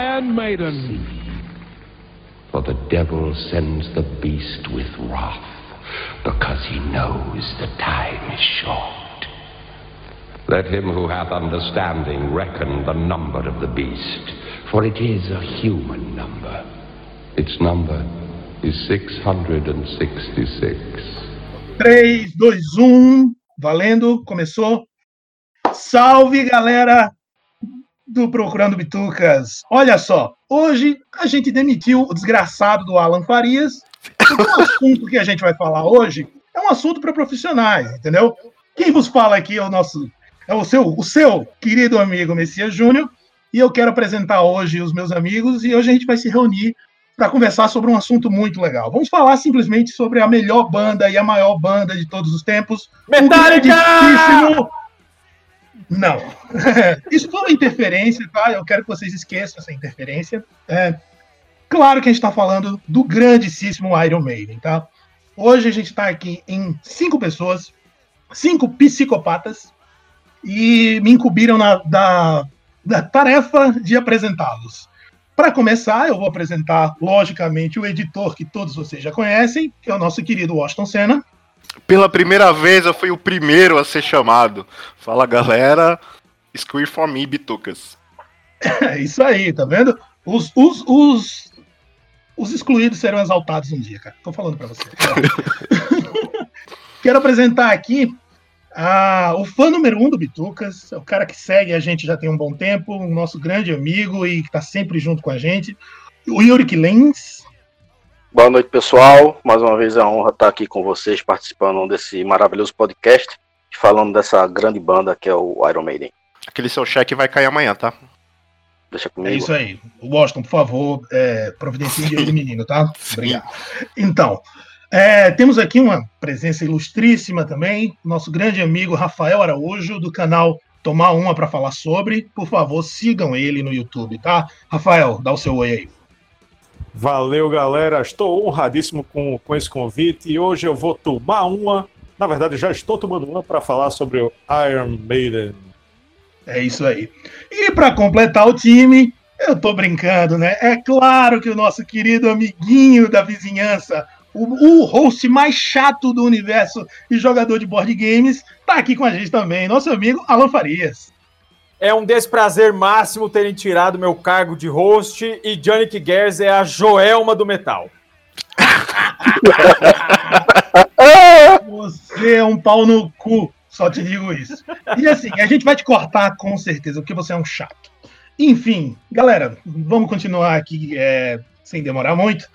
Iron Maiden. For the devil sends the beast with wrath, because he knows the time is short. Let him who hath understanding reckon the number of the beast, for it is a human number. Its number is 666. 3, 2, 1, um. valendo, começou. Salve, galera do Procurando Bitucas. Olha só, hoje a gente demitiu o desgraçado do Alan Farias. O assunto que a gente vai falar hoje é um assunto para profissionais, entendeu? Quem vos fala aqui é o nosso, é o seu, o seu querido amigo Messias Júnior. E eu quero apresentar hoje os meus amigos e hoje a gente vai se reunir para conversar sobre um assunto muito legal. Vamos falar simplesmente sobre a melhor banda e a maior banda de todos os tempos. Metallica! Não. Isso foi uma interferência, tá? Eu quero que vocês esqueçam essa interferência. É, claro que a gente está falando do grandíssimo Iron Maiden, tá? Hoje a gente está aqui em cinco pessoas, cinco psicopatas, e me incumbiram na, da, da tarefa de apresentá-los. Para começar, eu vou apresentar, logicamente, o editor que todos vocês já conhecem, que é o nosso querido Washington Senna. Pela primeira vez eu fui o primeiro a ser chamado. Fala galera, Square for me, Bitucas. É isso aí, tá vendo? Os, os, os, os excluídos serão exaltados um dia, cara. Tô falando para você. Quero apresentar aqui ah, o fã número um do Bitucas, é o cara que segue a gente já tem um bom tempo, o nosso grande amigo e que está sempre junto com a gente, o Yuri Lens. Boa noite, pessoal. Mais uma vez é uma honra estar aqui com vocês, participando desse maravilhoso podcast, falando dessa grande banda que é o Iron Maiden. Aquele seu cheque vai cair amanhã, tá? Deixa comigo. É isso aí. Washington, por favor, é, providencie o menino, tá? Obrigado. Então, é, temos aqui uma presença ilustríssima também, nosso grande amigo Rafael Araújo, do canal Tomar Uma para falar sobre. Por favor, sigam ele no YouTube, tá? Rafael, dá o seu oi aí. Valeu, galera. Estou honradíssimo com, com esse convite e hoje eu vou tomar uma. Na verdade, já estou tomando uma para falar sobre o Iron Maiden. É isso aí. E para completar o time, eu tô brincando, né? É claro que o nosso querido amiguinho da vizinhança, o, o host mais chato do universo e jogador de board games, tá aqui com a gente também, nosso amigo Alan Farias. É um desprazer máximo terem tirado meu cargo de host e Johnny Gers é a Joelma do metal. Você é um pau no cu, só te digo isso. E assim, a gente vai te cortar com certeza, porque você é um chato. Enfim, galera, vamos continuar aqui é, sem demorar muito.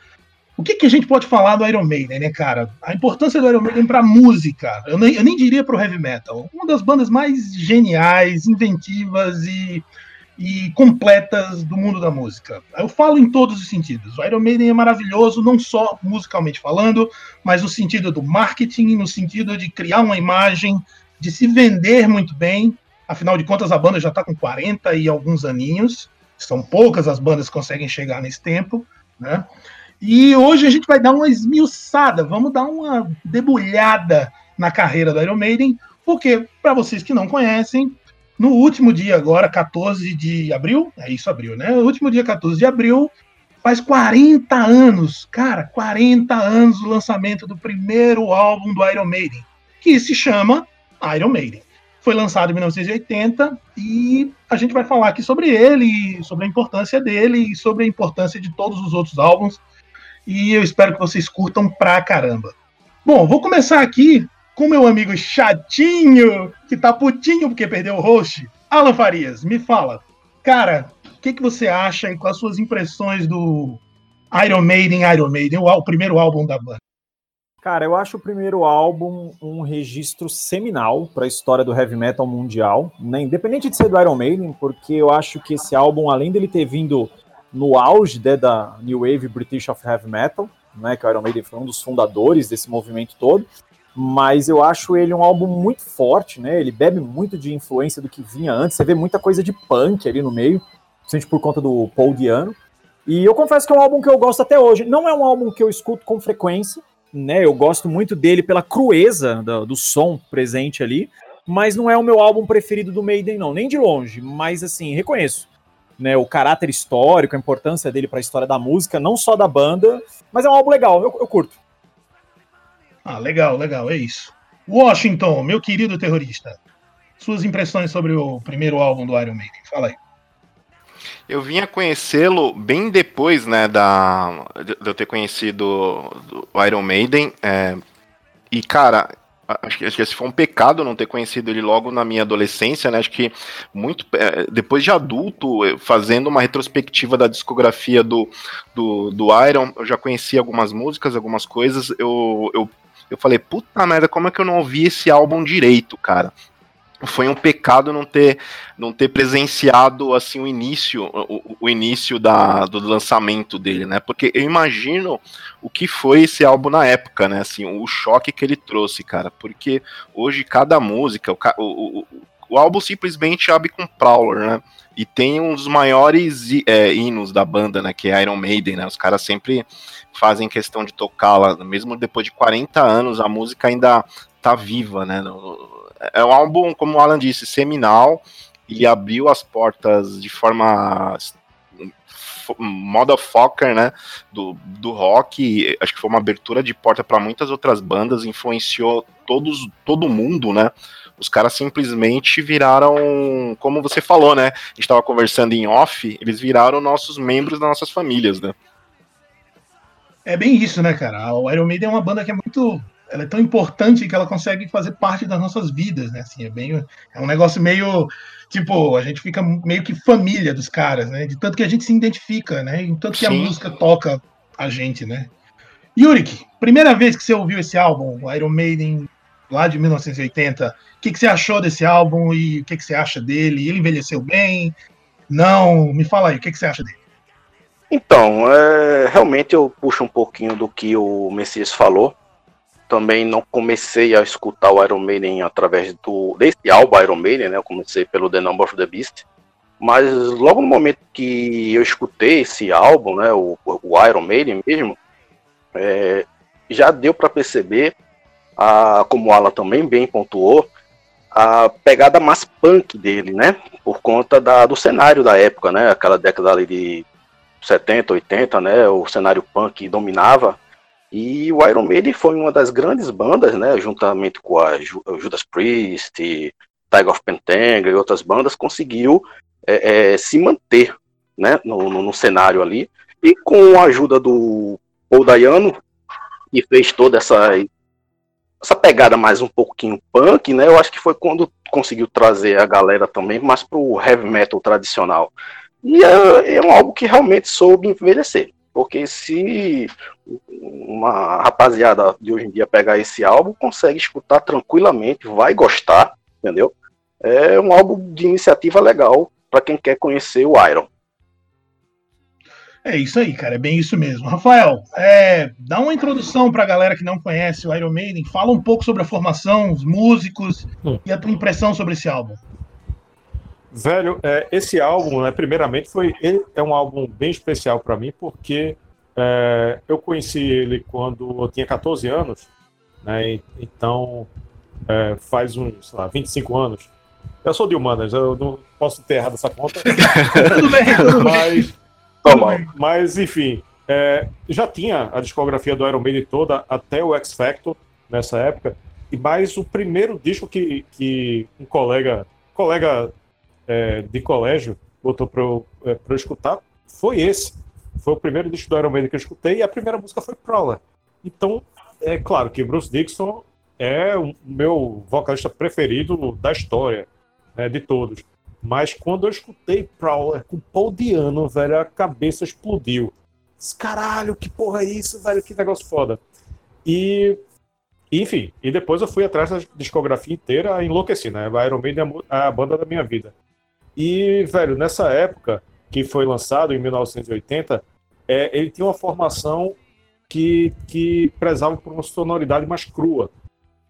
O que, que a gente pode falar do Iron Maiden, né, cara? A importância do Iron Maiden pra música. Eu nem, eu nem diria pro heavy metal. Uma das bandas mais geniais, inventivas e, e completas do mundo da música. Eu falo em todos os sentidos. O Iron Maiden é maravilhoso, não só musicalmente falando, mas no sentido do marketing, no sentido de criar uma imagem, de se vender muito bem. Afinal de contas, a banda já está com 40 e alguns aninhos. São poucas as bandas que conseguem chegar nesse tempo, né? E hoje a gente vai dar uma esmiuçada, vamos dar uma debulhada na carreira do Iron Maiden, porque, para vocês que não conhecem, no último dia agora, 14 de abril, é isso, abril, né? No último dia 14 de abril, faz 40 anos, cara, 40 anos do lançamento do primeiro álbum do Iron Maiden, que se chama Iron Maiden. Foi lançado em 1980 e a gente vai falar aqui sobre ele, sobre a importância dele e sobre a importância de todos os outros álbuns e eu espero que vocês curtam pra caramba. Bom, vou começar aqui com meu amigo chatinho, que tá putinho porque perdeu o host. Alan Farias, me fala, cara, o que, que você acha e quais as suas impressões do Iron Maiden, Iron Maiden, o, o primeiro álbum da banda? Cara, eu acho o primeiro álbum um registro seminal para a história do heavy metal mundial, né? independente de ser do Iron Maiden, porque eu acho que esse álbum, além dele ter vindo no auge né, da New Wave British of Heavy Metal, né, que o Iron Maiden foi um dos fundadores desse movimento todo, mas eu acho ele um álbum muito forte, né? Ele bebe muito de influência do que vinha antes. Você vê muita coisa de punk ali no meio, principalmente por conta do Paul Diano. E eu confesso que é um álbum que eu gosto até hoje. Não é um álbum que eu escuto com frequência, né? Eu gosto muito dele pela crueza do, do som presente ali, mas não é o meu álbum preferido do Maiden, não, nem de longe. Mas assim, reconheço né, o caráter histórico, a importância dele para a história da música, não só da banda, mas é um álbum legal, eu, eu curto. Ah, legal, legal, é isso. Washington, meu querido terrorista, suas impressões sobre o primeiro álbum do Iron Maiden, fala aí. Eu vim a conhecê-lo bem depois, né, da, de eu ter conhecido o Iron Maiden. É, e, cara, acho que, acho que esse foi um pecado não ter conhecido ele logo na minha adolescência, né? Acho que muito é, depois de adulto, fazendo uma retrospectiva da discografia do, do, do Iron, eu já conhecia algumas músicas, algumas coisas. Eu, eu, eu falei, puta merda, como é que eu não ouvi esse álbum direito, cara? Foi um pecado não ter não ter presenciado assim o início o, o, início da, do lançamento dele né? Porque eu imagino o que foi esse álbum na época né? Assim o choque que ele trouxe cara. Porque hoje cada música o, o, o álbum simplesmente abre com Prowler né? E tem um dos maiores é, hinos da banda né? Que é Iron Maiden né? Os caras sempre fazem questão de tocá-la mesmo depois de 40 anos a música ainda tá viva né? No, é um álbum, como o Alan disse, seminal e abriu as portas de forma motherfucker, né, do, do rock, acho que foi uma abertura de porta para muitas outras bandas, influenciou todos, todo mundo, né, os caras simplesmente viraram, como você falou, né, a gente estava conversando em off, eles viraram nossos membros das nossas famílias, né. É bem isso, né, cara, o Iron Maiden é uma banda que é muito ela é tão importante que ela consegue fazer parte das nossas vidas, né? Assim, é bem, é um negócio meio tipo, a gente fica meio que família dos caras, né? De tanto que a gente se identifica, né? E tanto que Sim. a música toca a gente, né? Yurik, primeira vez que você ouviu esse álbum, Iron Maiden, lá de 1980, o que, que você achou desse álbum e o que, que você acha dele? Ele envelheceu bem? Não? Me fala aí, o que, que você acha dele? Então, é, realmente eu puxo um pouquinho do que o Messias falou também não comecei a escutar o Iron Maiden através do desse álbum Iron Maiden, né? Eu comecei pelo The Number of the Beast. Mas logo no momento que eu escutei esse álbum, né, o, o Iron Maiden mesmo, é, já deu para perceber, a, como Alan também bem pontuou, a pegada mais punk dele, né? Por conta da, do cenário da época, né? Aquela década ali de 70, 80, né? O cenário punk dominava e o Iron Maiden foi uma das grandes bandas, né, juntamente com a Judas Priest, Tiger of Pantanga e outras bandas, conseguiu é, é, se manter né, no, no, no, cenário ali. E com a ajuda do Paul Dayano, que fez toda essa, essa pegada mais um pouquinho punk, né, eu acho que foi quando conseguiu trazer a galera também mais para o heavy metal tradicional. E é, é um álbum que realmente soube envelhecer. Porque se uma rapaziada de hoje em dia pegar esse álbum, consegue escutar tranquilamente, vai gostar, entendeu? É um álbum de iniciativa legal para quem quer conhecer o Iron. É isso aí, cara, é bem isso mesmo. Rafael, é, dá uma introdução para a galera que não conhece o Iron Maiden, fala um pouco sobre a formação, os músicos hum. e a tua impressão sobre esse álbum. Velho, é, esse álbum, né, primeiramente, foi ele é um álbum bem especial para mim, porque é, eu conheci ele quando eu tinha 14 anos, né, então é, faz uns, sei lá, 25 anos. Eu sou de humanas, eu não posso ter errado essa conta. tudo bem, tudo mas, bem. Mas, enfim, é, já tinha a discografia do Iron Maiden toda até o X Factor nessa época, e mais o primeiro disco que, que um colega, colega é, de colégio botou para eu, é, eu escutar foi esse. Foi o primeiro disco do Iron Maiden que eu escutei e a primeira música foi Prowler. Então, é claro que Bruce Dixon é o meu vocalista preferido da história, né, de todos. Mas quando eu escutei Prowler com Paul Diano, velho, a cabeça explodiu. Caralho, que porra é isso, velho? Que negócio foda. E, enfim, e depois eu fui atrás da discografia inteira enlouqueci, né? Iron Maiden é a banda da minha vida. E, velho, nessa época que foi lançado, em 1980, é, ele tinha uma formação que, que prezava por uma sonoridade mais crua,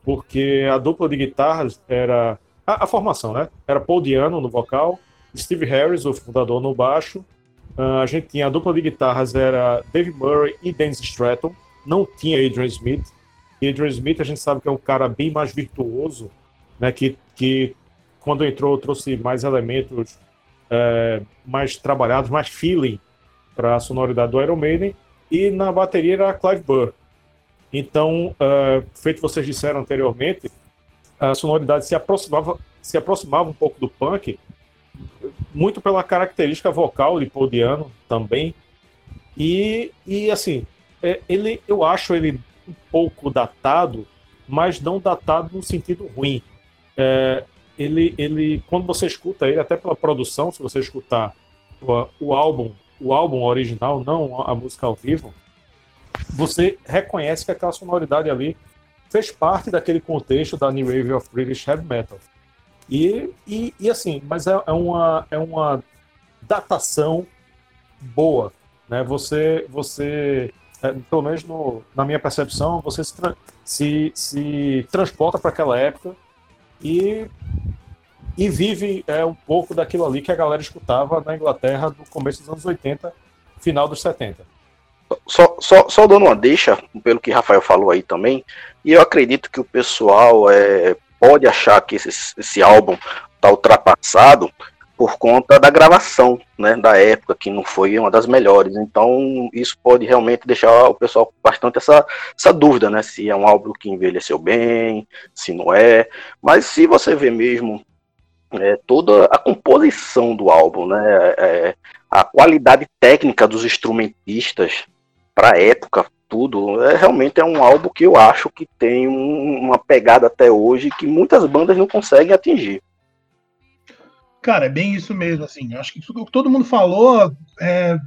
porque a dupla de guitarras era. A, a formação, né? Era Paul Diano no vocal, Steve Harris, o fundador, no baixo. Uh, a gente tinha a dupla de guitarras era Dave Murray e Dennis Stratton. Não tinha Adrian Smith. E Adrian Smith a gente sabe que é um cara bem mais virtuoso, né? Que, que quando entrou, trouxe mais elementos é, mais trabalhados, mais feeling para a sonoridade do Iron Maiden. E na bateria era Clive Burr. Então, uh, feito vocês disseram anteriormente, a sonoridade se aproximava, se aproximava um pouco do punk, muito pela característica vocal de Paul Diano também. E, e assim, é, ele, eu acho ele um pouco datado, mas não datado no sentido ruim. É, ele, ele, quando você escuta ele, até pela produção, se você escutar o, o álbum, o álbum original, não a música ao vivo, você reconhece que aquela sonoridade ali fez parte daquele contexto da New Wave of British Heavy Metal. E, e, e assim, mas é, é, uma, é uma datação boa, né? Você, você é, pelo menos no, na minha percepção, você se, se, se transporta para aquela época e, e vive é, um pouco daquilo ali que a galera escutava na Inglaterra no começo dos anos 80, final dos 70. Só, só, só dando uma deixa, pelo que Rafael falou aí também, e eu acredito que o pessoal é, pode achar que esse, esse álbum está ultrapassado por conta da gravação, né, da época, que não foi uma das melhores. Então, isso pode realmente deixar o pessoal bastante essa, essa dúvida, né, se é um álbum que envelheceu bem, se não é. Mas se você vê mesmo é, toda a composição do álbum, né, é, a qualidade técnica dos instrumentistas para a época, tudo, é, realmente é um álbum que eu acho que tem um, uma pegada até hoje que muitas bandas não conseguem atingir. Cara, é bem isso mesmo, assim. Acho que o que todo mundo falou é,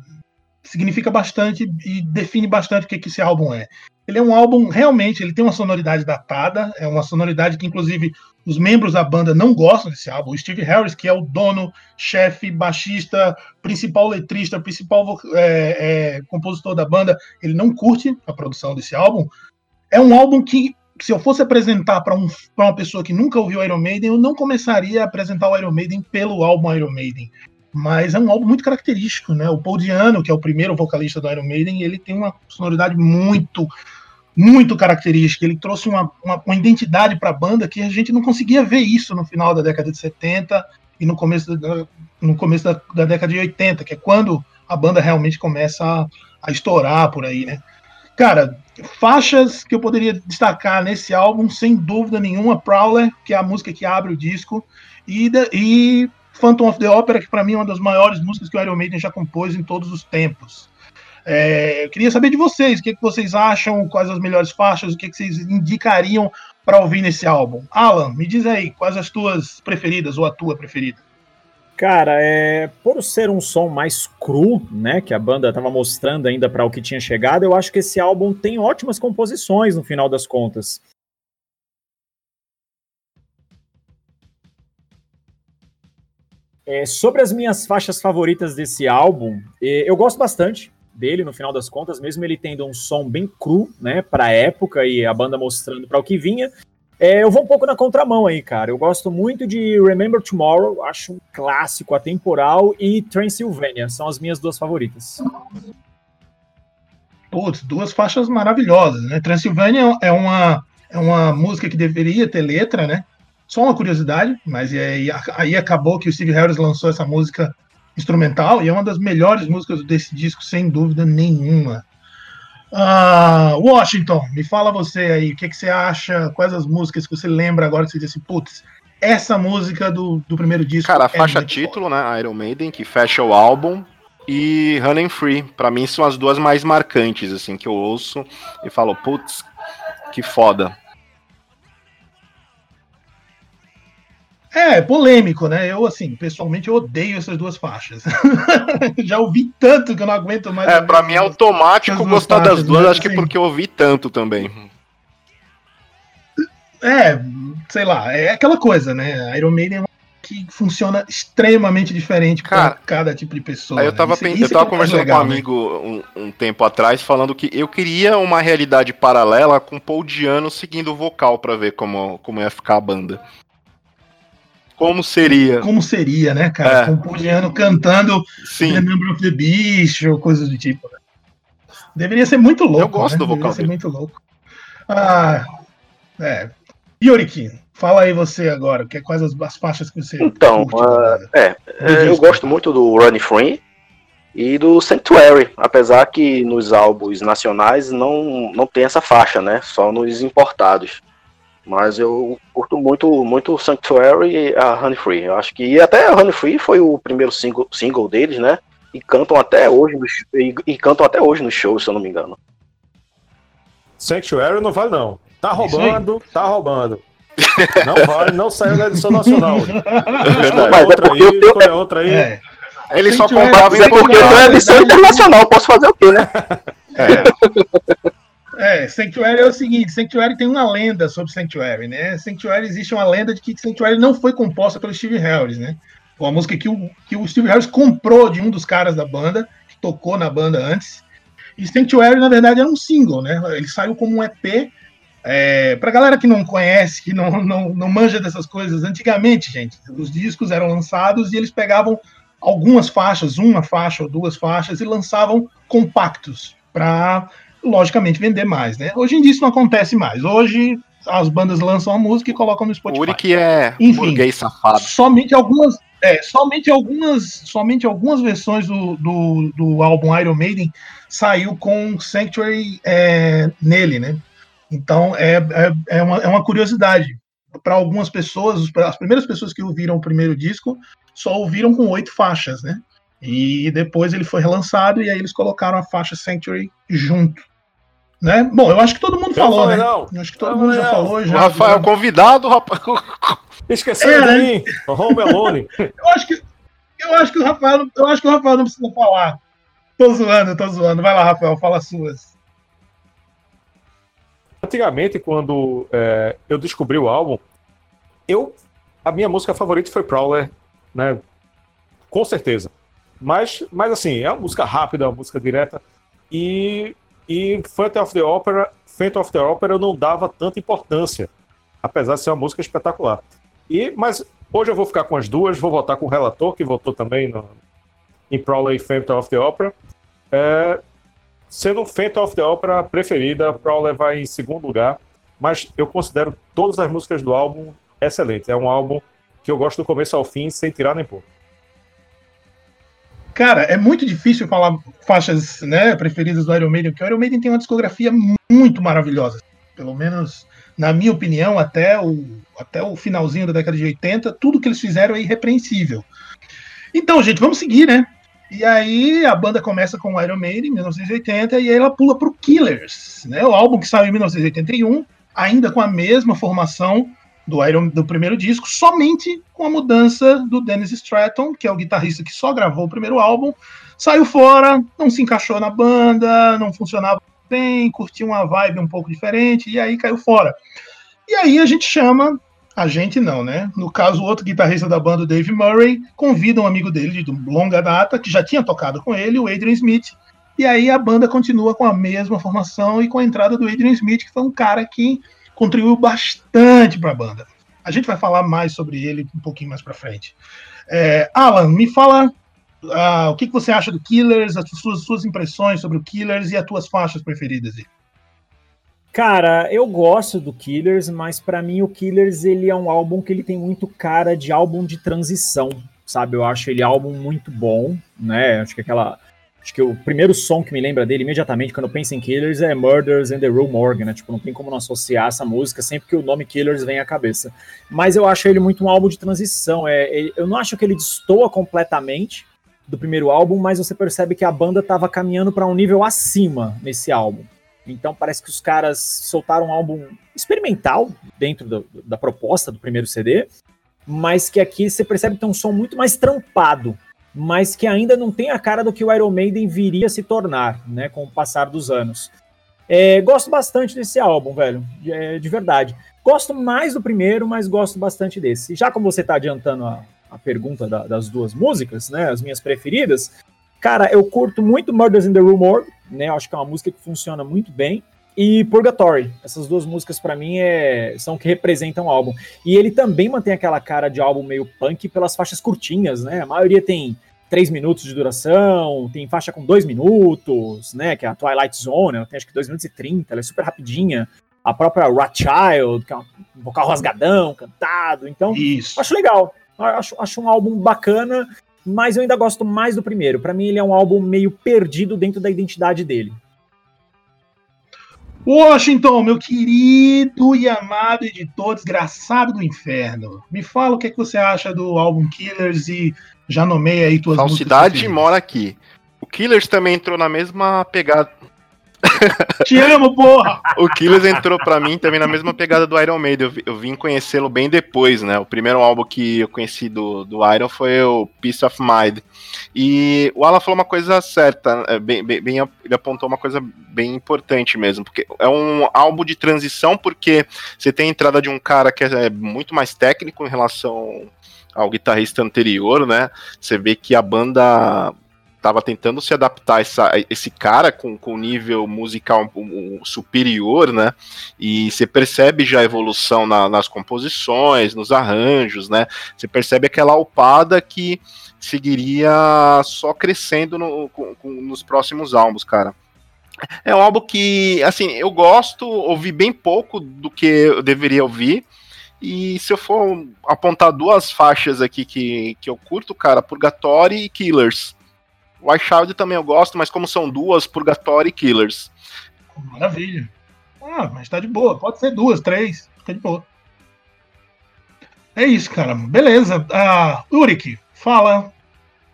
significa bastante e define bastante o que, que esse álbum é. Ele é um álbum, realmente, ele tem uma sonoridade datada, é uma sonoridade que, inclusive, os membros da banda não gostam desse álbum. O Steve Harris, que é o dono, chefe, baixista, principal letrista, principal é, é, compositor da banda, ele não curte a produção desse álbum. É um álbum que se eu fosse apresentar para um, uma pessoa que nunca ouviu Iron Maiden, eu não começaria a apresentar o Iron Maiden pelo álbum Iron Maiden. Mas é um álbum muito característico, né? O Paul Diano, que é o primeiro vocalista do Iron Maiden, ele tem uma sonoridade muito, muito característica. Ele trouxe uma, uma, uma identidade para a banda que a gente não conseguia ver isso no final da década de 70 e no começo, da, no começo da, da década de 80, que é quando a banda realmente começa a, a estourar por aí, né? Cara, faixas que eu poderia destacar nesse álbum, sem dúvida nenhuma, Prowler, que é a música que abre o disco, e, e Phantom of the Opera, que para mim é uma das maiores músicas que o Iron Maiden já compôs em todos os tempos. É, eu queria saber de vocês, o que, que vocês acham, quais as melhores faixas, o que, que vocês indicariam para ouvir nesse álbum. Alan, me diz aí, quais as tuas preferidas ou a tua preferida? Cara, é, por ser um som mais cru, né, que a banda estava mostrando ainda para o que tinha chegado, eu acho que esse álbum tem ótimas composições no final das contas. É, sobre as minhas faixas favoritas desse álbum, é, eu gosto bastante dele no final das contas, mesmo ele tendo um som bem cru, né, para época e a banda mostrando para o que vinha. É, eu vou um pouco na contramão aí, cara. Eu gosto muito de Remember Tomorrow, acho um clássico atemporal, e Transylvania, são as minhas duas favoritas. Putz, duas faixas maravilhosas, né? Transylvania é uma, é uma música que deveria ter letra, né? Só uma curiosidade, mas aí, aí acabou que o Steve Harris lançou essa música instrumental e é uma das melhores músicas desse disco, sem dúvida nenhuma. Uh, Washington, me fala você aí, o que, que, você acha? Quais as músicas que você lembra agora que você disse, putz, essa música do, do primeiro disco. Cara, a é faixa título, né? Iron Maiden, que fecha o álbum. E Running Free, para mim são as duas mais marcantes, assim, que eu ouço e falo, putz, que foda. É, polêmico, né? Eu, assim, pessoalmente, eu odeio essas duas faixas. Já ouvi tanto que eu não aguento mais. É, pra mim é automático gostar faixas, das duas, acho assim, que porque eu ouvi tanto também. É, sei lá, é aquela coisa, né? Iron Maiden é uma que funciona extremamente diferente para cada tipo de pessoa. Aí eu tava, né? isso, eu tava é conversando legal, com um né? amigo um, um, tempo atrás, falando que eu queria uma realidade paralela com Paul Diano seguindo o vocal para ver como, como ia ficar a banda. Como seria? Como seria, né, cara? É. Com o Pugliano cantando Sim. The Number of the Beast ou coisas do tipo. Né? Deveria ser muito louco. Eu gosto né? do vocal. Deveria ser muito louco. Ah, é. Yorikin, fala aí você agora, que, quais as, as faixas que você. Então, uh, é, É, eu gosto muito do Running Free e do Sanctuary, apesar que nos álbuns nacionais não, não tem essa faixa, né? Só nos importados. Mas eu curto muito muito o Sanctuary e a Honey Free. Eu acho que e até a Honey Free foi o primeiro single, single deles, né? E cantam até hoje nos, e, e cantam até hoje nos shows, se eu não me engano. Sanctuary não vale, não. Tá roubando, tá roubando. Não vale, não saiu da edição nacional. Escolha Mas é outra porque eu aí, tenho- escolha outra aí. É. Ele só comprava é em porque não é edição internacional, posso fazer o quê, né? É, Sanctuary é o seguinte, Sanctuary tem uma lenda sobre Sanctuary, né? Sanctuary existe uma lenda de que Sanctuary não foi composta pelo Steve Harris, né? Uma música que o, que o Steve Harris comprou de um dos caras da banda, que tocou na banda antes. E Sanctuary, na verdade, era um single, né? Ele saiu como um EP. É, pra galera que não conhece, que não, não, não manja dessas coisas, antigamente, gente, os discos eram lançados e eles pegavam algumas faixas, uma faixa ou duas faixas, e lançavam compactos para logicamente vender mais, né? Hoje em dia isso não acontece mais. Hoje as bandas lançam a música e colocam no O Spotify. Uri que é Enfim. safado. Somente algumas, é, somente algumas, somente algumas versões do, do, do álbum Iron Maiden saiu com Sanctuary é, nele, né? Então é, é, é, uma, é uma curiosidade para algumas pessoas, as primeiras pessoas que ouviram o primeiro disco só ouviram com oito faixas, né? E depois ele foi relançado e aí eles colocaram a faixa Sanctuary junto, né? Bom, eu acho que todo mundo Eu falou, falei, né? não. Eu acho que todo Eu mundo já falou. O Já, Rafael convidado, rapaz. Esqueceu É, de né? mim. Home Alone. Eu acho que eu acho que o Rafael, não- eu acho que o Rafael não precisa falar. Tô zoando, tô zoando. Vai lá, Rafael, fala as suas. Antigamente, quando é, eu descobri o álbum, eu a minha música favorita foi Prowler, né? Com certeza. Mas, mas assim, é uma música rápida, uma música direta. E, e Phantom of the Opera, Phantom of the Opera eu não dava tanta importância, apesar de ser uma música espetacular. E, mas hoje eu vou ficar com as duas, vou votar com o relator, que votou também no, em Prowler e Phantom of the Opera. É, sendo Phantom of the Opera a preferida, Prowler vai em segundo lugar, mas eu considero todas as músicas do álbum excelentes. É um álbum que eu gosto do começo ao fim, sem tirar nem pôr. Cara, é muito difícil falar faixas né, preferidas do Iron Maiden, porque o Iron Maiden tem uma discografia muito maravilhosa. Pelo menos, na minha opinião, até o, até o finalzinho da década de 80, tudo que eles fizeram é irrepreensível. Então, gente, vamos seguir, né? E aí a banda começa com o Iron Maiden em 1980 e aí ela pula pro Killers, né? O álbum que saiu em 1981, ainda com a mesma formação do Iron do primeiro disco, somente com a mudança do Dennis Stratton, que é o guitarrista que só gravou o primeiro álbum, saiu fora, não se encaixou na banda, não funcionava bem, curtia uma vibe um pouco diferente e aí caiu fora. E aí a gente chama a gente não, né? No caso, o outro guitarrista da banda, o Dave Murray, convida um amigo dele de longa data, que já tinha tocado com ele, o Adrian Smith. E aí a banda continua com a mesma formação e com a entrada do Adrian Smith, que foi um cara que contribuiu bastante para a banda. A gente vai falar mais sobre ele um pouquinho mais para frente. É, Alan, me fala ah, o que, que você acha do Killers, as suas, suas impressões sobre o Killers e as tuas faixas preferidas. aí. Cara, eu gosto do Killers, mas pra mim o Killers ele é um álbum que ele tem muito cara de álbum de transição, sabe? Eu acho ele álbum muito bom, né? Acho que aquela acho que o primeiro som que me lembra dele imediatamente quando eu penso em Killers é Murders in the Rue Morgue, né? Tipo, não tem como não associar essa música sempre que o nome Killers vem à cabeça. Mas eu acho ele muito um álbum de transição. É, eu não acho que ele destoa completamente do primeiro álbum, mas você percebe que a banda estava caminhando para um nível acima nesse álbum. Então parece que os caras soltaram um álbum experimental dentro do- da proposta do primeiro CD, mas que aqui você percebe que tem um som muito mais trampado, mas que ainda não tem a cara do que o Iron Maiden viria se tornar, né, com o passar dos anos. É, gosto bastante desse álbum, velho, de, é, de verdade. Gosto mais do primeiro, mas gosto bastante desse. E já como você está adiantando a, a pergunta da- das duas músicas, né, as minhas preferidas, cara, eu curto muito Murders in the Rue Morgue, né? Acho que é uma música que funciona muito bem. E Purgatory. Essas duas músicas, pra mim, é... são que representam o álbum. E ele também mantém aquela cara de álbum meio punk pelas faixas curtinhas, né? A maioria tem três minutos de duração, tem faixa com dois minutos, né? Que é a Twilight Zone, ela tem acho que dois minutos e trinta, ela é super rapidinha. A própria Rothschild, que é um vocal rasgadão, cantado. Então, Isso. acho legal. Acho, acho um álbum bacana mas eu ainda gosto mais do primeiro. Para mim, ele é um álbum meio perdido dentro da identidade dele. Washington, meu querido e amado editor desgraçado do inferno. Me fala o que, é que você acha do álbum Killers e já nomeia aí tuas Falsidade músicas. mora aqui. O Killers também entrou na mesma pegada. Te amo, porra! O Killers entrou pra mim também na mesma pegada do Iron Maiden. Eu, eu vim conhecê-lo bem depois, né? O primeiro álbum que eu conheci do, do Iron foi o Peace of Mind. E o Alan falou uma coisa certa, é, bem, bem- bem- ele apontou uma coisa bem importante mesmo, porque é um álbum de transição, porque você tem a entrada de um cara que é muito mais técnico em relação ao guitarrista anterior, né? Você vê que a banda tava tentando se adaptar essa, esse cara com, com nível musical superior, né? E você percebe já a evolução na- nas composições, nos arranjos, né? Você percebe aquela alpada que seguiria só crescendo no- com- com- nos próximos álbuns, cara. É um álbum que, assim, eu gosto, ouvi bem pouco do que eu deveria ouvir. E se eu for apontar duas faixas aqui que, que eu curto, cara, Purgatory e Killers. White Child também eu gosto, mas como são duas, Purgatory e Killers. Maravilha. Ah, mas tá de boa. Pode ser duas, três. Tá de boa. É isso, cara. Beleza. Ah, Urik, fala.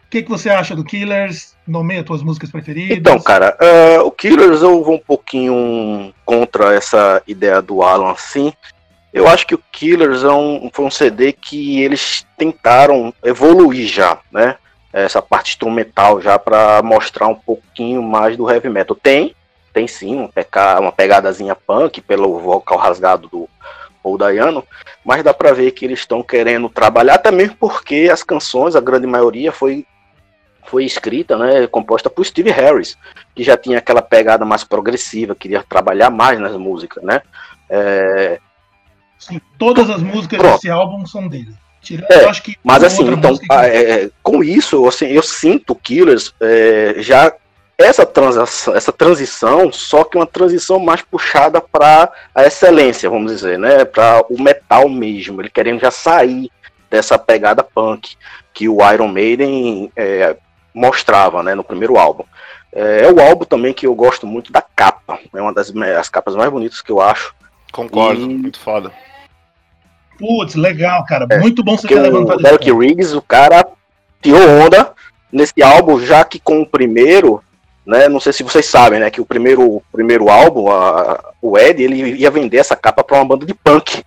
O que, que você acha do Killers? Nomeia tuas músicas preferidas. Então, cara, eh, o Killers eu vou um pouquinho contra essa ideia do Alan, assim. Eu acho que o Killers é um, foi um CD que eles tentaram evoluir já, né? Essa parte instrumental já para mostrar um pouquinho mais do heavy metal. Tem, tem sim, uma, peca, uma pegadazinha punk pelo vocal rasgado do Paul Dayano, mas dá pra ver que eles estão querendo trabalhar, até mesmo porque as canções, a grande maioria, foi foi escrita, né, composta por Steve Harris, que já tinha aquela pegada mais progressiva, queria trabalhar mais nas músicas, né? É, Sim, todas as músicas Pronto. desse álbum são dele. Tirando, É, eu acho que mas assim, então, ah, é, com isso, assim, eu sinto Killers é, já essa transação, essa transição, só que uma transição mais puxada para a excelência, vamos dizer, né? Para o metal mesmo, ele querendo já sair dessa pegada punk que o Iron Maiden é, mostrava, né, no primeiro álbum. É, é o álbum também que eu gosto muito da capa, é uma das as capas mais bonitas que eu acho. Concordo, E- muito foda. Putz, legal, cara. É, Muito bom você ter o levantado Derek isso. Riggs, o cara tirou onda nesse álbum, já que com o primeiro, né? Não sei se vocês sabem, né? Que o primeiro, o primeiro álbum, a- o Ed, ele ia vender essa capa para uma banda de punk.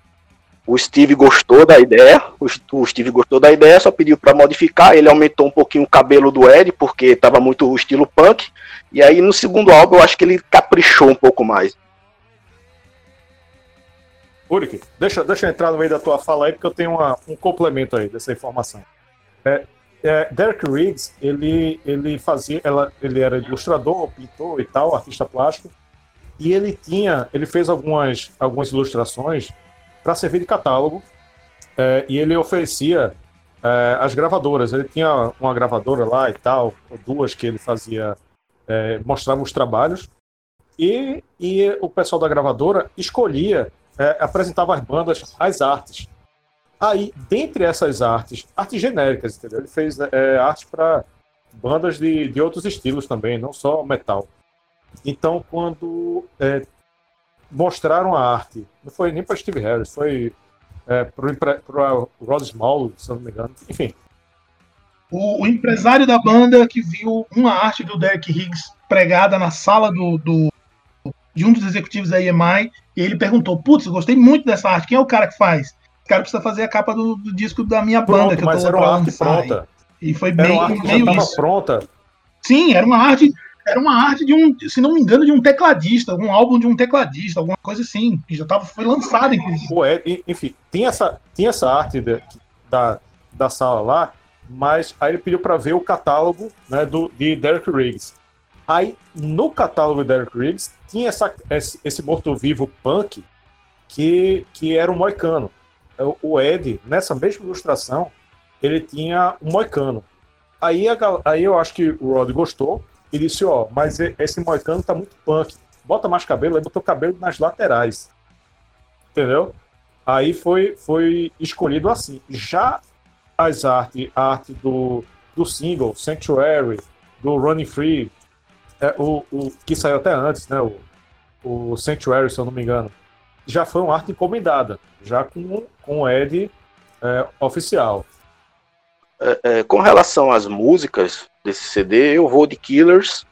O Steve gostou da ideia, o, St- o Steve gostou da ideia, só pediu para modificar. Ele aumentou um pouquinho o cabelo do Ed, porque tava muito o estilo punk. E aí no segundo álbum eu acho que ele caprichou um pouco mais. Urik, deixa, deixa eu entrar no meio da tua fala aí, porque eu tenho uma- um complemento aí dessa informação. É, é, Derek Riggs, ele, ele fazia, ela, ele era ilustrador, pintor e tal, artista plástico, e ele tinha, ele fez algumas, algumas ilustrações para servir de catálogo, é, e ele oferecia é, as gravadoras. Ele tinha uma gravadora lá e tal, duas que ele fazia, é, mostrava os trabalhos, e, e o pessoal da gravadora escolhia é, apresentava as bandas, as artes. Aí, dentre essas artes, artes genéricas, entendeu? Ele fez é, arte para bandas de, de outros estilos também, não só metal. Então, quando é, mostraram a arte, não foi nem para Steve Harris, foi é, para o Rod Small, se não me engano. Enfim, O, o empresário da banda que viu uma arte do Derek Higgs pregada na sala do, do- de um dos executivos da EMI, e ele perguntou: Putz, eu gostei muito dessa arte, quem é o cara que faz? O cara precisa fazer a capa do, do disco da minha banda, pronto, que eu mas tô era pra uma arte pronta. E foi Era meio, uma arte já meio estava isso. pronta. Sim, era uma arte. Era uma arte de um, se não me engano, de um tecladista, um álbum de um tecladista, alguma coisa assim, que já tava, foi lançado, inclusive. O Ed, enfim, tinha essa, tinha essa arte de- da, da sala lá, mas aí ele pediu para ver o catálogo né, do, de Derek Riggs. Aí, no catálogo de Derek Riggs, tinha essa, esse, morto-vivo punk que, que era um moicano. O- Ed, nessa mesma ilustração, ele tinha um moicano. Aí, a aí eu acho que o Rod gostou e disse, ó, mas esse moicano tá muito punk. Bota mais cabelo, aí botou cabelo nas laterais. Entendeu? Aí foi, foi escolhido assim. Já as artes, a arte do, do single Sanctuary, do Running Free, é, o, o que saiu até antes, né? O, o Sanctuary, se eu não me engano, já foi uma arte encomendada, já com, com o Ed é, oficial. É, é, com relação às músicas desse CD, eu vou de Killers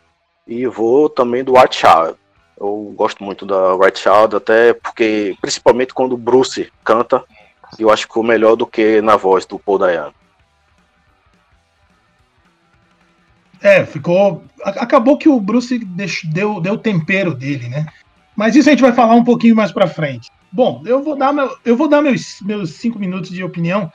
e vou também do White Child. Eu gosto muito da White Child, até porque, principalmente quando o Bruce canta, eu acho que ficou melhor do que na voz do Paul Dayano. É, ficou. Acabou que o Bruce deu, deu tempero dele, né? Mas isso a gente vai falar um pouquinho mais pra frente. Bom, eu vou dar, meu, eu vou dar meus, meus cinco minutos de opinião.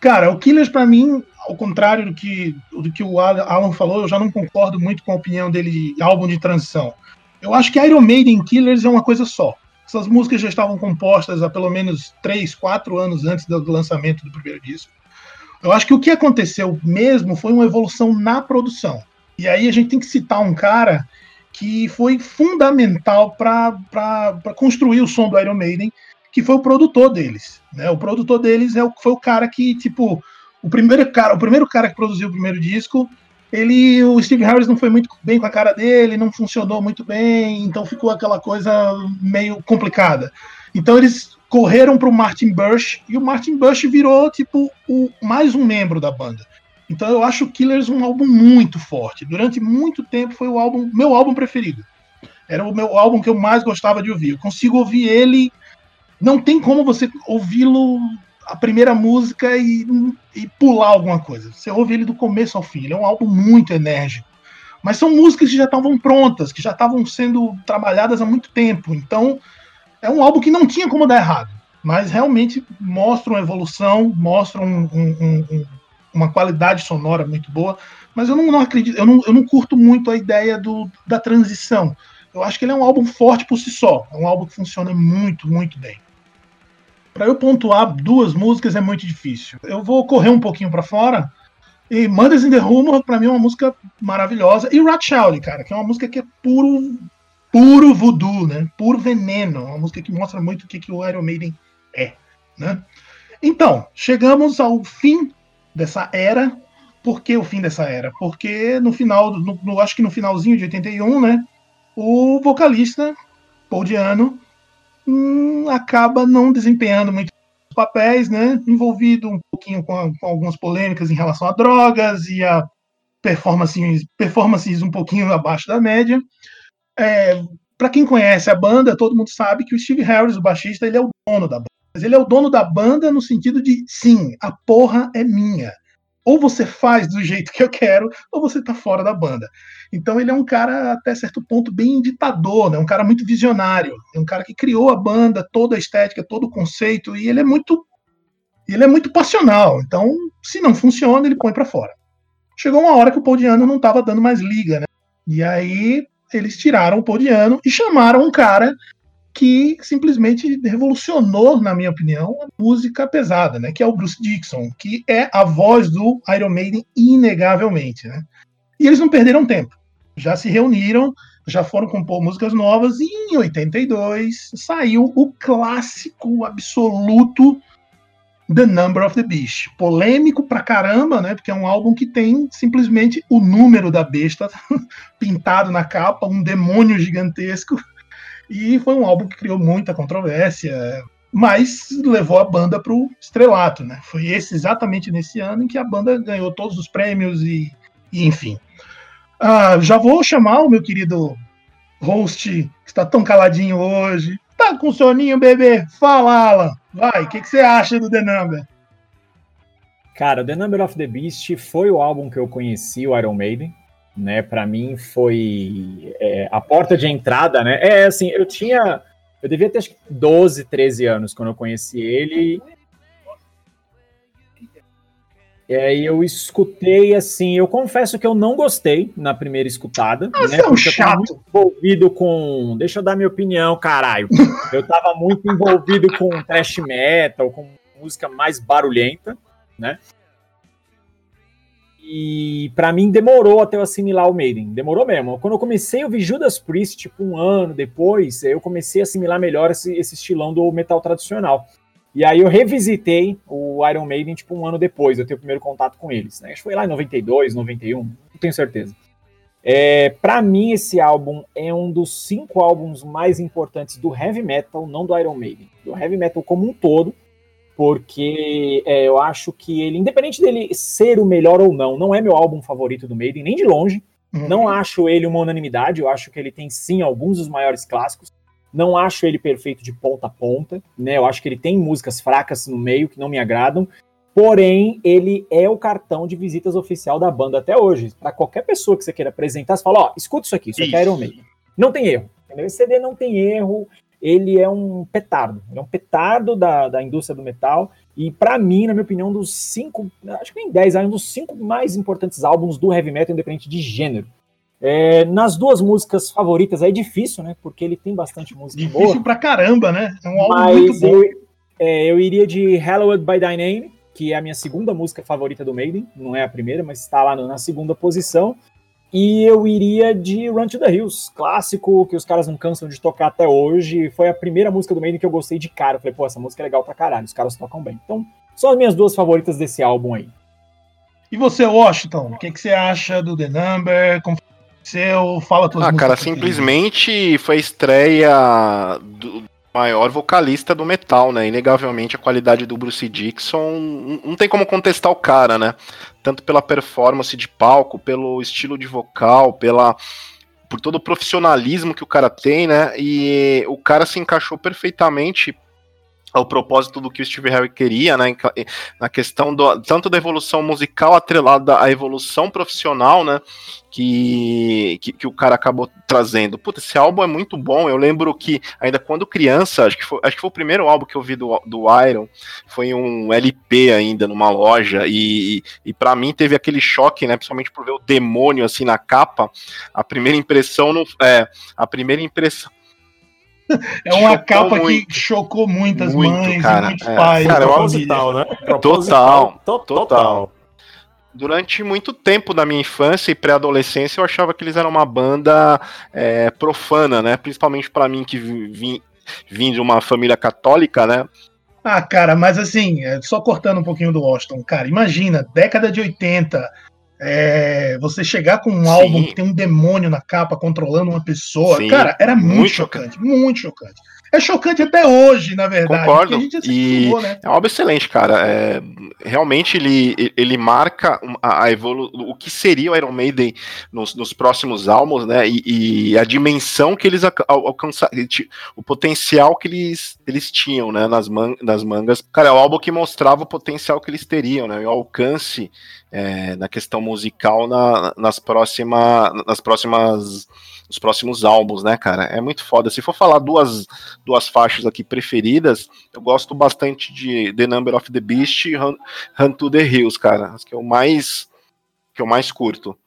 Cara, o Killers, para mim, ao contrário do que, do que o Alan falou, eu já não concordo muito com a opinião dele de álbum de transição. Eu acho que Iron Maiden Killers é uma coisa só. Essas músicas já estavam compostas há pelo menos 3, 4 anos antes do lançamento do primeiro disco. Eu acho que o que aconteceu mesmo foi uma evolução na produção. E aí a gente tem que citar um cara que foi fundamental para construir o som do Iron Maiden, que foi o produtor deles. Né? O produtor deles é o, foi o cara que, tipo, o primeiro cara, o primeiro cara que produziu o primeiro disco, ele, o Steve Harris não foi muito bem com a cara dele, não funcionou muito bem, então ficou aquela coisa meio complicada. Então eles correram para o Martin Bush e o Martin Bush virou tipo o mais um membro da banda. Então eu acho Killers um álbum muito forte. Durante muito tempo foi o álbum, meu álbum preferido. Era o meu álbum que eu mais gostava de ouvir. Eu consigo ouvir ele. Não tem como você ouvi-lo a primeira música e, e pular alguma coisa. Você ouve ele do começo ao fim. Ele é um álbum muito enérgico. Mas são músicas que já estavam prontas, que já estavam sendo trabalhadas há muito tempo. Então é um álbum que não tinha como dar errado. Mas realmente mostra uma evolução, mostra um, um, um uma qualidade sonora muito boa, mas eu não, não acredito, eu não, eu não curto muito a ideia do, da transição. Eu acho que ele é um álbum forte por si só, é um álbum que funciona muito, muito bem. Para eu pontuar duas músicas é muito difícil. Eu vou correr um pouquinho para fora. E Mothers in the Rumor, para mim, é uma música maravilhosa. E Rat Shouty, cara, que é uma música que é puro puro voodoo, né? Puro veneno. Uma música que mostra muito o que, que o Iron Maiden é, né? Então, chegamos ao fim dessa era. Por que o fim dessa era? Porque no final, no, no, acho que no finalzinho de 81, né, o vocalista Paul Diano hum, acaba não desempenhando muito papéis, né, envolvido um pouquinho com, a, com, algumas polêmicas em relação a drogas e a performances, performances um pouquinho abaixo da média. É, para quem conhece a banda, todo mundo sabe que o Steve Harris, o baixista, ele é o dono da banda. Mas ele é o dono da banda no sentido de sim, a porra é minha. Ou você faz do jeito que eu quero, ou você tá fora da banda. Então ele é um cara, até certo ponto, bem ditador, né? um cara muito visionário. É um cara que criou a banda, toda a estética, todo o conceito, e ele é muito. Ele é muito passional. Então, se não funciona, ele põe para fora. Chegou uma hora que o Podiano não estava dando mais liga, né? E aí eles tiraram o Podiano e chamaram um cara que simplesmente revolucionou, na minha opinião, a música pesada, né? Que é o Bruce Dixon, que é a voz do Iron Maiden inegavelmente, né? E eles não perderam tempo. Já se reuniram, já foram compor músicas novas e em 82 saiu o clássico absoluto The Number of the Beast. Polêmico pra caramba, né? Porque é um álbum que tem simplesmente o número da besta pintado na capa, um demônio gigantesco e foi um álbum que criou muita controvérsia, mas levou a banda para o estrelato, né? Foi esse exatamente nesse ano em que a banda ganhou todos os prêmios e, e enfim. Ah, já vou chamar o meu querido host, que está tão caladinho hoje. Tá com soninho, bebê? Fala, Alan. Vai, o que, que você acha do The Number? Cara, The Number of the Beast foi o álbum que eu conheci, o Iron Maiden né? Para mim foi é, a porta de entrada, né? É assim, eu tinha, eu devia ter acho que 12, 13 anos quando eu conheci ele. E aí eu escutei assim, eu confesso que eu não gostei na primeira escutada, ah, né? É um chato. Eu envolvido com, deixa eu dar minha opinião, caralho. Eu tava muito envolvido com thrash metal, com música mais barulhenta, né? E para mim demorou até eu assimilar o Maiden. Demorou mesmo. Quando eu comecei a ouvir Judas Priest, tipo um ano depois, eu comecei a assimilar melhor esse, esse estilão do metal tradicional. E aí eu revisitei o Iron Maiden, tipo, um ano depois, eu tenho o primeiro contato com eles. Né? Acho que foi lá em 92, 91, não tenho certeza. É, para mim, esse álbum é um dos cinco álbuns mais importantes do heavy metal, não do Iron Maiden, do heavy metal como um todo, porque é, eu acho que ele, independente dele ser o melhor ou não, não é meu álbum favorito do Maiden, nem de longe. Uhum. Não acho ele uma unanimidade, eu acho que ele tem sim alguns dos maiores clássicos. Não acho ele perfeito de ponta a ponta, né? Eu acho que ele tem músicas fracas no meio que não me agradam. Porém, ele é o cartão de visitas oficial da banda até hoje. Para qualquer pessoa que você queira apresentar, você fala: Ó, escuta isso aqui, isso aqui é Iron Maiden. Não tem erro. Entendeu? Esse CD não tem erro. Ele é um petardo. Ele é um petardo da, da indústria do metal. E para mim, na minha opinião, um dos cinco, acho que nem dez, é um dos cinco mais importantes álbuns do heavy metal, independente de gênero. É, nas duas músicas favoritas é difícil, né? Porque ele tem bastante música Difícil boa. pra caramba, né? É um álbum Mas muito bom. eu, é, eu iria de Hallowed by Thy Name, que é a minha segunda música favorita do Maiden. Não é a primeira, mas está lá na segunda posição. E eu iria de Run to the Hills, clássico que os caras não cansam de tocar até hoje. Foi a primeira música do Maiden que eu gostei de cara. Eu falei, pô, essa música é legal pra caralho, os caras tocam bem. Então, são as minhas duas favoritas desse álbum aí. E você, Washington, o que, que você acha do The Number? Como seu? Fala tuas Ah, cara, simplesmente foi a estreia do maior vocalista do metal, né? Inegavelmente a qualidade do Bruce Dixon não- não tem como contestar o cara, né? Tanto pela performance de palco, pelo estilo de vocal, pela por todo o profissionalismo que o cara tem, né? E o cara se encaixou perfeitamente ao propósito do que o Steve Harry queria, né? Na questão do, tanto da evolução musical atrelada à evolução profissional, né? Que, que, que o cara acabou trazendo. Puta, esse álbum é muito bom. Eu lembro que, ainda quando criança, acho que foi, acho que foi o primeiro álbum que eu vi do, do Iron, foi um LP ainda numa loja, e, e para mim teve aquele choque, né? Principalmente por ver o demônio assim na capa. A primeira impressão não. É, a primeira impressão. É uma Chocou capa muito. que chocou muitas Muito, mães cara. e muitos É. pais. Cara, família. Proposital, né? Total, Proposital, to- total. Durante muito tempo da minha infância e pré-adolescência, eu achava que eles eram uma banda é, profana, né? Principalmente pra mim que vi- vim, vim de uma família católica, né? Ah, cara, mas assim, é, só cortando um pouquinho do Washington, cara, imagina, década de 80, é, você chegar com um Sim. álbum que tem um demônio na capa controlando uma pessoa, Sim, cara, era muito, muito chocante, muito chocante. É chocante até hoje, na verdade. Concordo. a gente E- né? É um álbum excelente, cara. É, realmente ele, ele marca a, a evolu o que seria o Iron Maiden nos, nos próximos álbuns, né? E, e a dimensão que eles alcançaram, o potencial que eles, eles tinham, né? Nas, man nas mangas. Cara, é um álbum que mostrava o potencial que eles teriam, né? E o alcance é, na questão musical na- nas, próxima, nas próximas. Nos próximos álbuns, né, cara? É muito foda. Se for falar duas, duas faixas aqui preferidas, eu gosto bastante de The Number of the Beast e Run, Run to the Hills, cara. As que eu mais que eu mais curto.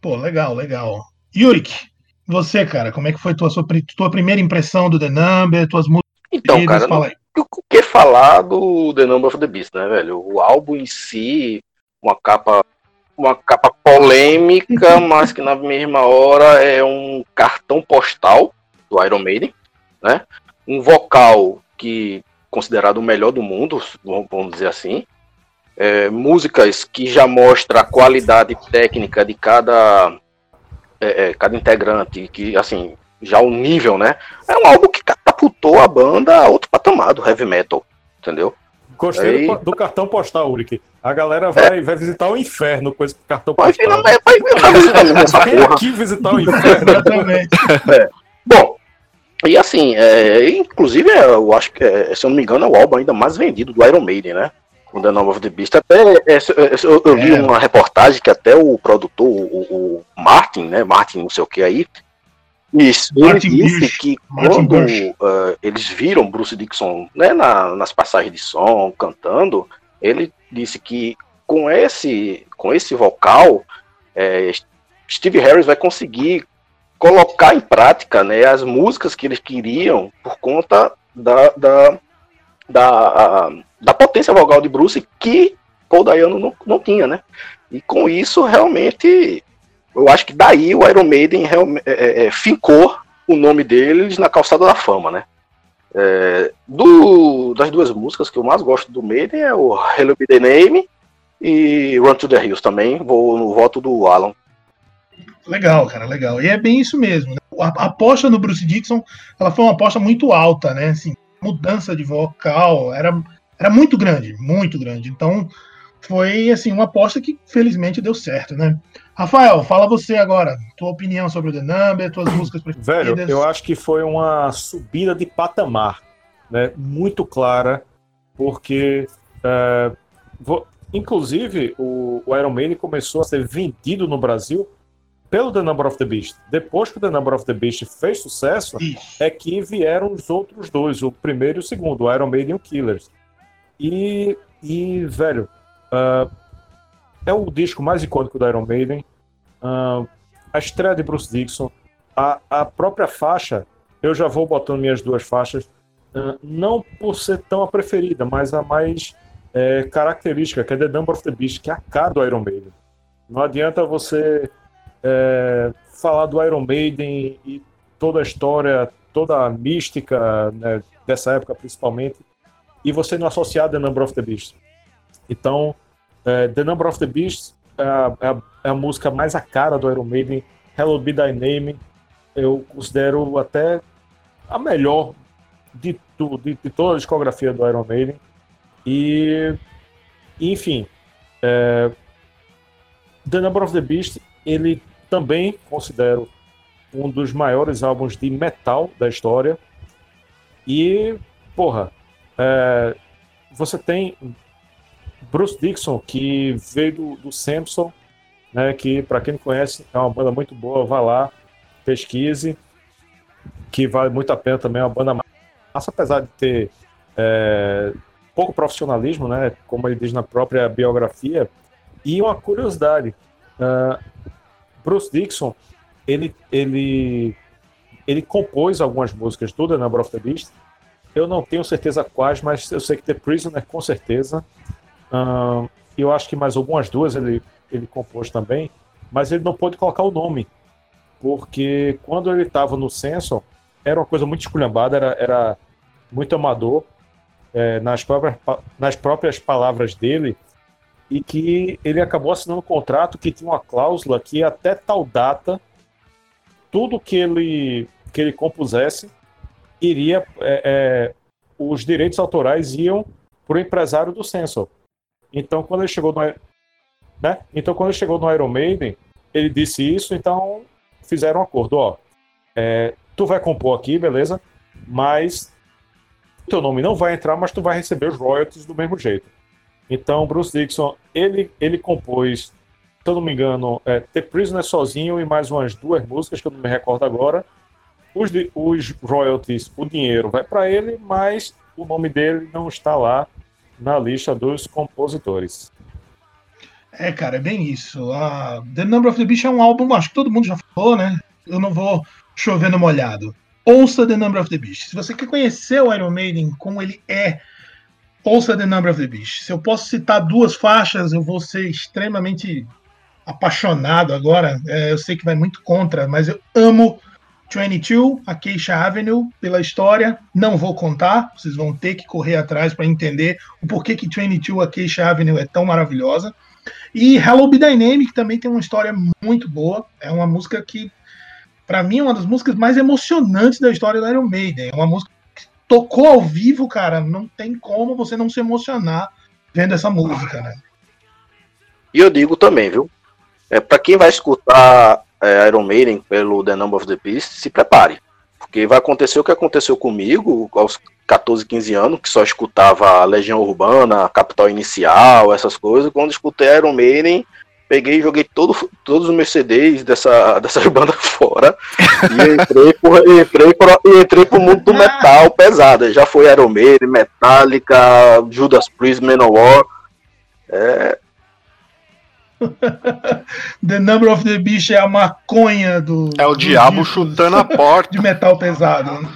Pô, legal, legal. Yurik, você, cara, como é que foi tua, sua, tua primeira impressão do The Number, tuas músicas Então, cara, Fala aí. o o que falar do The Number of the Beast, né, velho? O álbum em si, uma capa, uma capa polêmica, mas que na mesma hora é um cartão postal do Iron Maiden, né? Um vocal que considerado o melhor do mundo, vamos dizer assim. É, músicas que já mostra a qualidade técnica de cada é, é, cada integrante, que assim já o nível, né? É um álbum que catapultou a banda a outro patamar do heavy metal, entendeu? Gostei Aí- do, do cartão postal, Uric. A galera vai, vai visitar o inferno com esse cartão Vai, postal. vai, vai, vai visitar mesmo essa Vem porra. aqui visitar o inferno. Exatamente. Bom, e assim, é, inclusive, é, eu acho que, é, se eu não me engano, é o álbum ainda mais vendido do Iron Maiden, né? O The Number of the Beast. Até, é, é, eu, eu li É. uma reportagem que até o produtor, o, o Martin, né? Martin, não sei o que aí. Isso, ele Martin disse Birch. que Martin quando eh, eles viram Bruce Dixon né, na- nas passagens de som, cantando, ele disse que com esse, com esse vocal, eh, Steve Harris vai conseguir colocar em prática né, as músicas que eles queriam por conta da, da, da, da potência vocal de Bruce que Paul Dayano não, não tinha, né? E com isso, realmente, eu acho que daí o Iron Maiden é, é, é, fincou o nome deles na calçada da fama, né? É, do, das duas músicas que eu mais gosto do Maiden é o Hello Be The Name e Run to the Hills também. Vou no voto do Alan. Legal, cara, legal. E é bem isso mesmo. Né? A aposta no Bruce Dixon, ela foi uma aposta muito alta, né? Assim, mudança de vocal era, era muito grande, muito grande. Então, foi assim uma aposta que felizmente deu certo, né? Rafael, fala você agora, tua opinião sobre o The Number, tuas músicas preferidas. Velho, eu acho que foi uma subida de patamar, né? Muito clara, porque é, vou, inclusive o, o Iron Maiden começou a ser vendido no Brasil pelo The Number of the Beast. Depois que o The Number of the Beast fez sucesso, Isso. é que vieram os outros dois, o primeiro e o segundo, o Iron Maiden e o Killers. E, e velho, Uh, é o disco mais icônico da Iron Maiden. Uh, a estreia de Bruce Dixon, a, a própria faixa, eu já vou botando minhas duas faixas, uh, não por ser tão a preferida, mas a mais é, característica, que é The Number of the Beast, que é a cara do Iron Maiden. Não adianta você é, falar do Iron Maiden e toda a história, toda a mística né, dessa época principalmente, e você não associar The Number of the Beast. Então, é, The Number of the Beast é a, é, é a, música mais a cara do Iron Maiden. Hello Be Thy Name, eu considero até a melhor de, tudo, de, de toda a discografia do Iron Maiden. E, enfim, é, The Number of the Beast, ele também considero um dos maiores álbuns de metal da história. E, porra, é, você tem Bruce Dixon, que veio do, do Samson, né, que para quem não conhece é uma banda muito boa, vá lá, pesquise, que vale muito a pena também, é uma banda massa, apesar de ter é, pouco profissionalismo, né, como ele diz na própria biografia, e uma curiosidade, uh, Bruce Dixon, ele, ele, ele compôs algumas músicas do The Number of the Beast, eu não tenho certeza quais, mas eu sei que The Prisoner com certeza, Eu acho que mais algumas duas ele, ele compôs também, mas ele não pôde colocar o nome, porque quando ele estava no censo, era uma coisa muito esculhambada, era, era muito amador, é, nas, próprias, nas próprias palavras dele, e que ele acabou assinando um contrato que tinha uma cláusula que até tal data, tudo que ele, que ele compusesse, iria. É, é, os direitos autorais iam para o empresário do Sensor. Então, quando ele chegou no, né? Então, quando ele chegou no Iron Maiden, ele disse isso, então fizeram um acordo, ó. É, tu vai compor aqui, beleza? Mas teu nome não vai entrar, mas tu vai receber os royalties do mesmo jeito. Então, Bruce Dixon, ele, ele compôs, se eu não me engano, é, The Prisoner sozinho e mais umas duas músicas que eu não me recordo agora. Os, os royalties, o dinheiro vai para ele, mas o nome dele não está lá na lista dos compositores. É, cara, é bem isso. A The Number of the Beast é um álbum, acho que todo mundo já falou, né? Eu não vou chover no molhado. Ouça The Number of the Beast. Se você quer conhecer o Iron Maiden como ele é, ouça The Number of the Beast. Se eu posso citar duas faixas, eu vou ser extremamente apaixonado agora. É, eu sei que vai muito contra, mas eu amo 22, Acacia Avenue, pela história, não vou contar, vocês vão ter que correr atrás para entender o porquê que 22 Acacia Avenue é tão maravilhosa. E Hello Be Dynamic também tem uma história muito boa, é uma música que, para mim, é uma das músicas mais emocionantes da história da Iron Maiden. É uma música que tocou ao vivo, cara, não tem como você não se emocionar vendo essa música, né? E eu digo também, viu? É, para quem vai escutar é, Iron Maiden pelo The Number of the Beast, se prepare. Porque vai acontecer o que aconteceu comigo aos 14, 15 anos, que só escutava Legião Urbana, Capital Inicial, essas coisas. Quando escutei Iron Maiden, peguei e joguei todo, todos os meus CDs dessa, dessas bandas fora. E entrei, por, entrei, entrei pro mundo do metal pesado. Já foi Iron Maiden, Metallica, Judas Priest, Manowar. É, the Number of the Beast é a maconha do. É o do diabo chutando a porta. De metal pesado.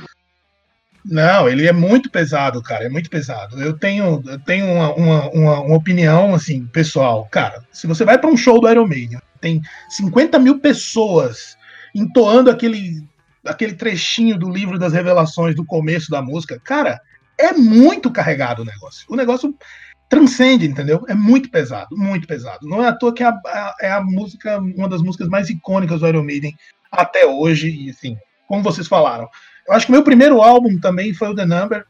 Não, ele é muito pesado, cara. É muito pesado. Eu tenho, eu tenho uma, uma, uma, uma opinião, assim, pessoal. Cara, se você vai para um show do Iron Maiden, tem 50 mil pessoas entoando aquele aquele trechinho do livro das revelações do começo da música, cara, é muito carregado o negócio. O negócio transcende, entendeu? É muito pesado, muito pesado. Não é à toa que é a, é a música, uma das músicas mais icônicas do Iron Maiden até hoje, e assim, como vocês falaram. Eu acho que meu primeiro álbum também foi o The Number,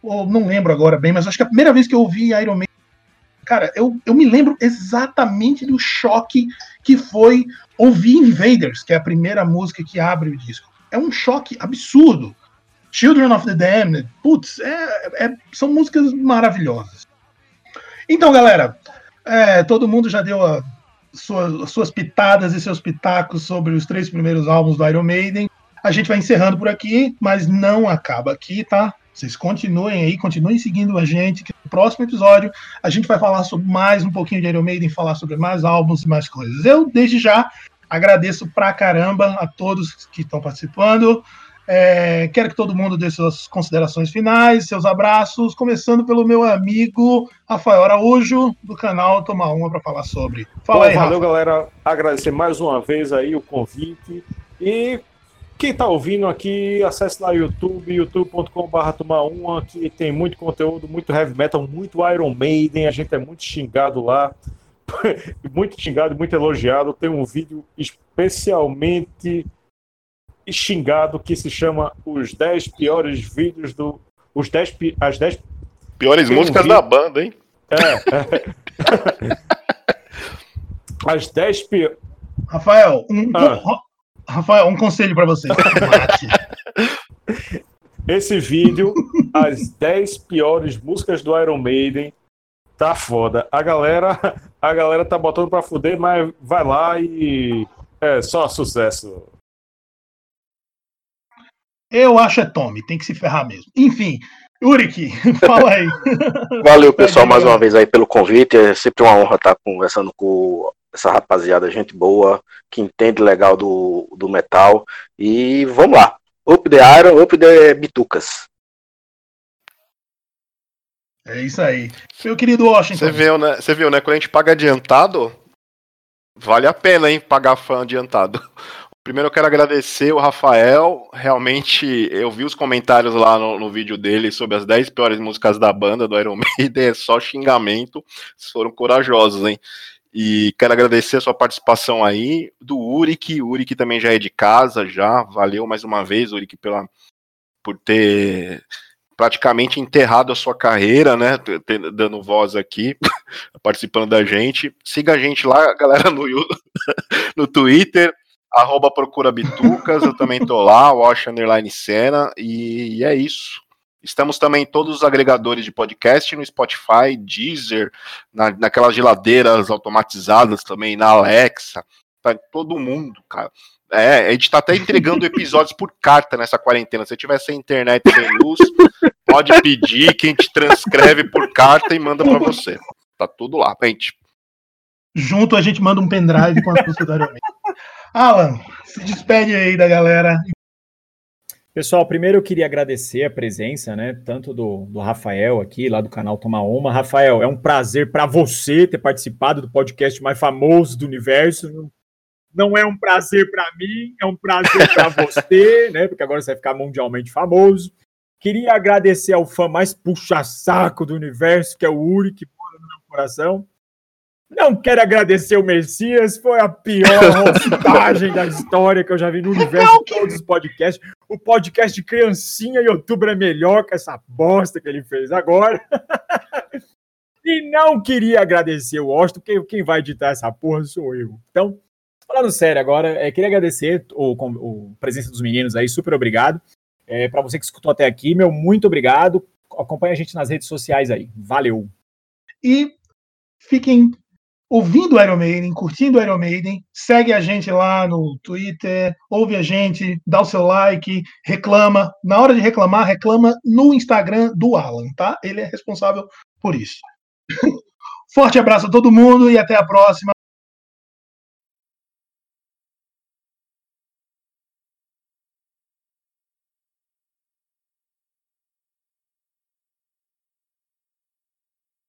ou não lembro agora bem, mas acho que a primeira vez que eu ouvi Iron Maiden, cara, eu, eu me lembro exatamente do choque que foi ouvir Invaders, que é a primeira música que abre o disco. É um choque absurdo. Children of the Damned, putz, é, é, são músicas maravilhosas. Então, galera, é, todo mundo já deu a, sua, suas pitadas e seus pitacos sobre os três primeiros álbuns do Iron Maiden. A gente vai encerrando por aqui, mas não acaba aqui, tá? Vocês continuem aí, continuem seguindo a gente, que no próximo episódio a gente vai falar sobre mais um pouquinho de Iron Maiden, falar sobre mais álbuns e mais coisas. Eu, desde já, agradeço pra caramba a todos que estão participando. É, quero que todo mundo dê suas considerações finais, seus abraços, começando pelo meu amigo Rafael Araújo, do canal Toma Uma, para falar sobre. Fala Bom, aí, valeu, Rafa. galera. Agradecer mais uma vez aí o convite. E quem tá ouvindo aqui, acesse lá o YouTube, youtube.com.br Toma Uma, que tem muito conteúdo, muito heavy metal, muito Iron Maiden. A gente é muito xingado lá. muito xingado, muito elogiado. Tem um vídeo especialmente xingado que se chama Os 10 piores vídeos do. Os 10, pi- as 10 Piores Tem um músicas vídeo- da banda, hein? É. As 10 pi... Rafael, um, Ah. Ra- Rafael, um conselho para você. Esse vídeo, as 10 piores músicas do Iron Maiden, tá foda. A galera, a galera tá botando pra fuder, mas vai lá e é só sucesso. Eu acho é Tommy, tem que se ferrar mesmo. Enfim, Urik, fala aí. Valeu, pessoal, mais uma vez aí pelo convite. É sempre uma honra estar conversando com essa rapaziada, gente boa, que entende legal do, do metal. E vamos lá. Up the Iron, up the Bitucas. É isso aí. Meu querido Washington. Você viu, né? Você viu, né? Quando a gente paga adiantado, vale a pena, hein? Pagar fã adiantado. Primeiro eu quero agradecer o Rafael. Realmente, eu vi os comentários lá no, no vídeo dele sobre as 10 piores músicas da banda do Iron Maiden. É só xingamento. Vocês foram corajosos, hein? E quero agradecer a sua participação aí, do Urik. O Urik também já é de casa, já. Valeu mais uma vez, Urik, pela, por ter praticamente enterrado a sua carreira, né? Dando voz aqui, participando da gente. Siga a gente lá, galera, no, no Twitter, arroba Procura Bitucas, eu também tô lá, Wash Underline Cena, e, e é isso. Estamos também em todos os agregadores de podcast, no Spotify, Deezer, na, naquelas geladeiras automatizadas também, na Alexa, tá todo mundo, cara. É, a gente tá até entregando episódios por carta nessa quarentena. Se tiver sem internet, sem luz, pode pedir que a gente transcreve por carta e manda pra você. Tá tudo lá, gente. Junto a gente manda um pendrive com a música do Iron Maiden. Alan, se despede aí da galera. Pessoal, primeiro eu queria agradecer a presença, né, tanto do, do Rafael aqui, lá do canal Toma Uma. Rafael, é um prazer para você ter participado do podcast mais famoso do universo. Não é um prazer para mim, é um prazer para você, né, porque agora você vai ficar mundialmente famoso. Queria agradecer ao fã mais puxa-saco do universo, que é o Uri, que mora no meu coração. Não quero agradecer o Messias, foi a pior rostagem da história que eu já vi no universo de todos os podcasts. O podcast de criancinha e youtuber é melhor que essa bosta que ele fez agora. e não queria agradecer o Austin, porque quem vai editar essa porra sou eu. Então, falando sério agora, é, queria agradecer o, com- o presença dos meninos aí, super obrigado. É, para você que escutou até aqui, meu muito obrigado. Acompanhe a gente nas redes sociais aí. Valeu. E fiquem ouvindo Iron Maiden, curtindo Iron Maiden. Segue a gente lá no Twitter, ouve a gente, dá o seu like, reclama. Na hora de reclamar, reclama no Instagram do Alan, tá? Ele é responsável por isso. Forte abraço a todo mundo e até a próxima.